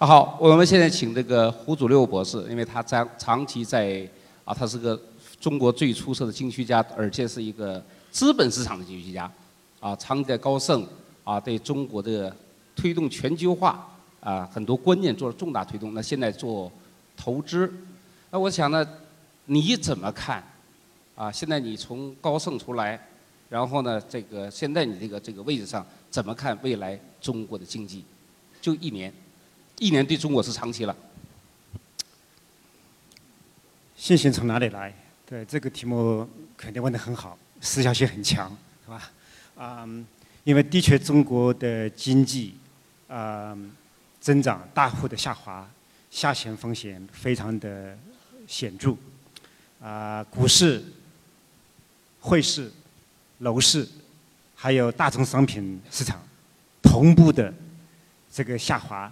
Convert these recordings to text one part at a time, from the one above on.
啊好，我们现在请这个胡祖六博士，因为他长长期在啊，他是个中国最出色的经济学家，而且是一个资本市场的经济学家，啊，长期在高盛啊，对中国的推动全球化啊很多观念做了重大推动。那现在做投资，那我想呢，你怎么看？啊，现在你从高盛出来，然后呢，这个现在你这个这个位置上，怎么看未来中国的经济？就一年。一年对中国是长期了。信心从哪里来？对这个题目肯定问得很好，时效性很强，是吧？啊，因为的确中国的经济啊增长大幅的下滑，下行风险非常的显著。啊，股市、汇市、楼市，还有大宗商品市场同步的这个下滑。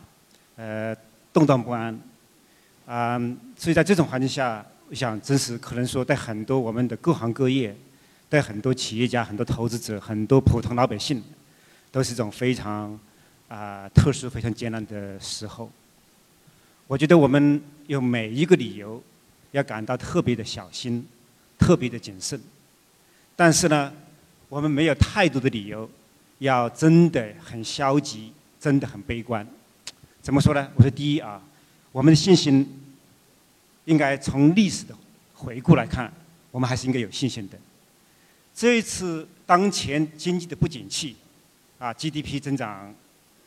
呃，动荡不安，啊，所以在这种环境下，我想，真是可能说，对很多我们的各行各业，对很多企业家、很多投资者、很多普通老百姓，都是一种非常啊特殊、非常艰难的时候。我觉得我们有每一个理由要感到特别的小心、特别的谨慎，但是呢，我们没有太多的理由要真的很消极、真的很悲观。怎么说呢？我说第一啊，我们的信心应该从历史的回顾来看，我们还是应该有信心的。这一次当前经济的不景气，啊，GDP 增长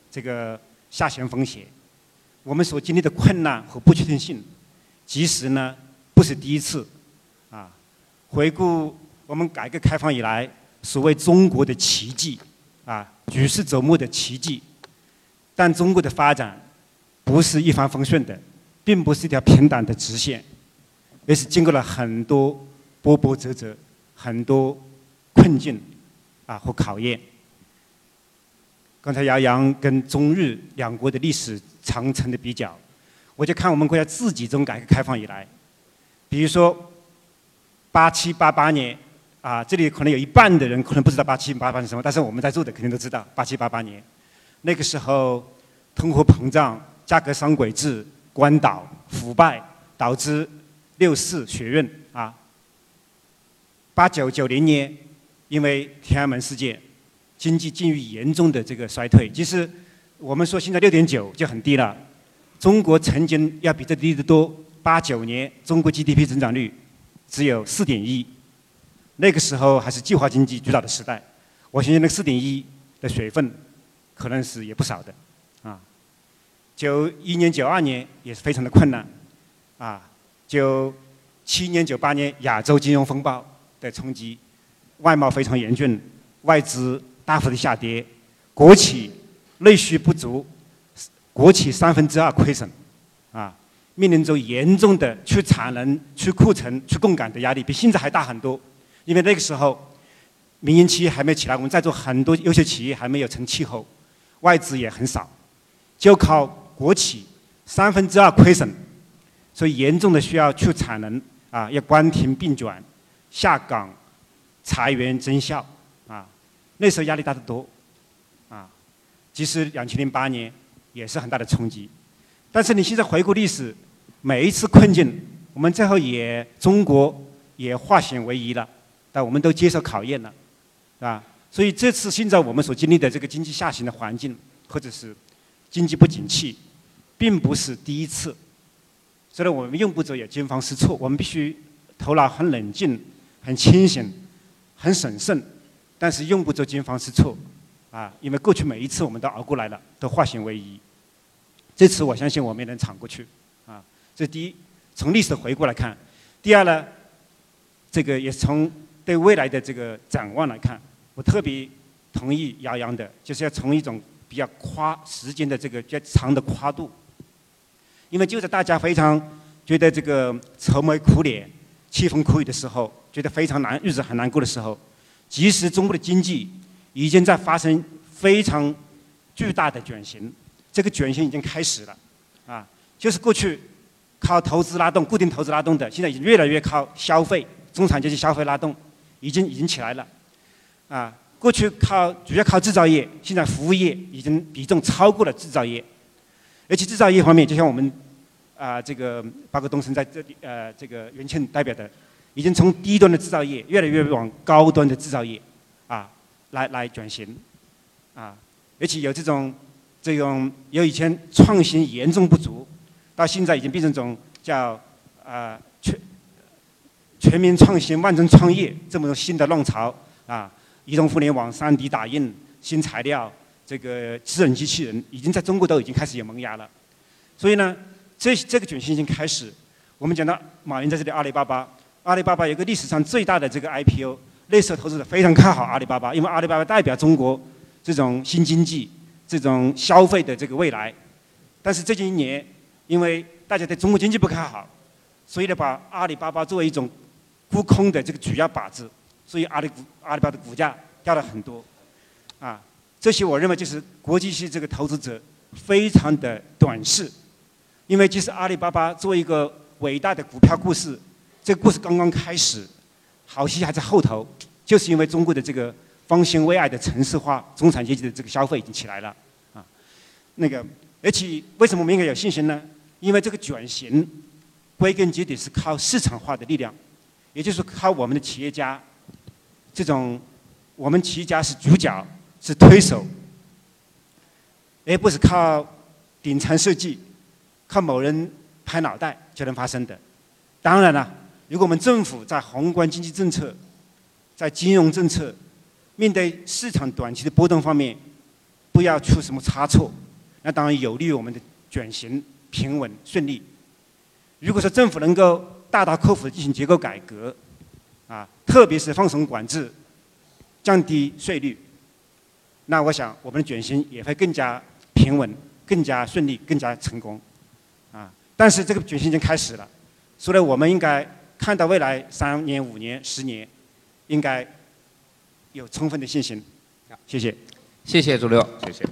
这个下行风险，我们所经历的困难和不确定性，其实呢不是第一次。啊，回顾我们改革开放以来所谓中国的奇迹，啊，举世瞩目的奇迹，但中国的发展。不是一帆风顺的，并不是一条平坦的直线，而是经过了很多波波折折、很多困境啊和考验。刚才姚洋跟中日两国的历史长城的比较，我就看我们国家自己从改革开放以来，比如说八七八八年啊，这里可能有一半的人可能不知道八七八八是什么，但是我们在座的肯定都知道八七八八年，那个时候通货膨胀。价格双轨制、关岛腐败，导致六四血运啊。八九九零年，因为天安门事件，经济境遇严重的这个衰退。其实我们说现在六点九就很低了，中国曾经要比这低得多。八九年中国 GDP 增长率只有四点一，那个时候还是计划经济主导的时代。我相信那四点一的水分，可能是也不少的。九一年、九二年也是非常的困难，啊，九七年、九八年亚洲金融风暴的冲击，外贸非常严峻，外资大幅的下跌，国企内需不足，国企三分之二亏损，啊，面临着严重的去产能、去库存、去供感的压力，比现在还大很多。因为那个时候民营企业还没起来，我们在座很多优秀企业还没有成气候，外资也很少，就靠。国企三分之二亏损，所以严重的需要去产能啊，要关停并转、下岗、裁员增效啊，那时候压力大得多啊。其实两千零八年也是很大的冲击，但是你现在回顾历史，每一次困境，我们最后也中国也化险为夷了，但我们都接受考验了，啊，所以这次现在我们所经历的这个经济下行的环境，或者是经济不景气。并不是第一次，所以我们用不着也惊慌失措。我们必须头脑很冷静、很清醒、很审慎，但是用不着惊慌失措啊！因为过去每一次我们都熬过来了，都化险为夷。这次我相信我们也能闯过去啊！这第一，从历史回顾来看；第二呢，这个也从对未来的这个展望来看，我特别同意姚洋的，就是要从一种比较跨时间的这个较长的跨度。因为就在大家非常觉得这个愁眉苦脸、凄风苦雨的时候，觉得非常难、日子很难过的时候，其实中国的经济已经在发生非常巨大的转型。这个转型已经开始了，啊，就是过去靠投资拉动、固定投资拉动的，现在已经越来越靠消费、中产阶级消费拉动，已经已经起来了，啊，过去靠主要靠制造业，现在服务业已经比重超过了制造业。而且制造业方面，就像我们啊、这个包括东升在这里呃这个元庆代表的，已经从低端的制造业越来越往高端的制造业啊来来转型啊，而且有这种这种由以前创新严重不足，到现在已经变成一种叫啊、全全民创新、万众创业这么新的浪潮啊，移动互联网、3 D 打印、新材料。这个智能机器人已经在中国都已经开始有萌芽了，所以呢，这这个转型已经开始。我们讲到马云在这里，阿里巴巴，阿里巴巴有个历史上最大的这个 IPO，那时候投资者非常看好阿里巴巴，因为阿里巴巴代表中国这种新经济、这种消费的这个未来。但是最近一年，因为大家对中国经济不看好，所以呢，把阿里巴巴作为一种沽空的这个主要靶子，所以阿里股阿里巴巴的股价掉了很多，啊。这些我认为就是国际系这个投资者非常的短视，因为即使阿里巴巴作为一个伟大的股票故事，这个故事刚刚开始，好戏还在后头，就是因为中国的这个方兴未艾的城市化，中产阶级的这个消费已经起来了，啊，那个而且为什么我们应该有信心呢？因为这个转型归根结底是靠市场化的力量，也就是靠我们的企业家，这种我们企业家是主角。是推手，而不是靠顶层设计、靠某人拍脑袋就能发生的。当然了，如果我们政府在宏观经济政策、在金融政策面对市场短期的波动方面，不要出什么差错，那当然有利于我们的转型平稳顺利。如果说政府能够大刀阔斧的进行结构改革，啊，特别是放松管制、降低税率。那我想，我们的转型也会更加平稳、更加顺利、更加成功，啊！但是这个转型已经开始了，所以我们应该看到未来三年、五年、十年，应该有充分的信心。谢谢，谢谢朱六，谢谢。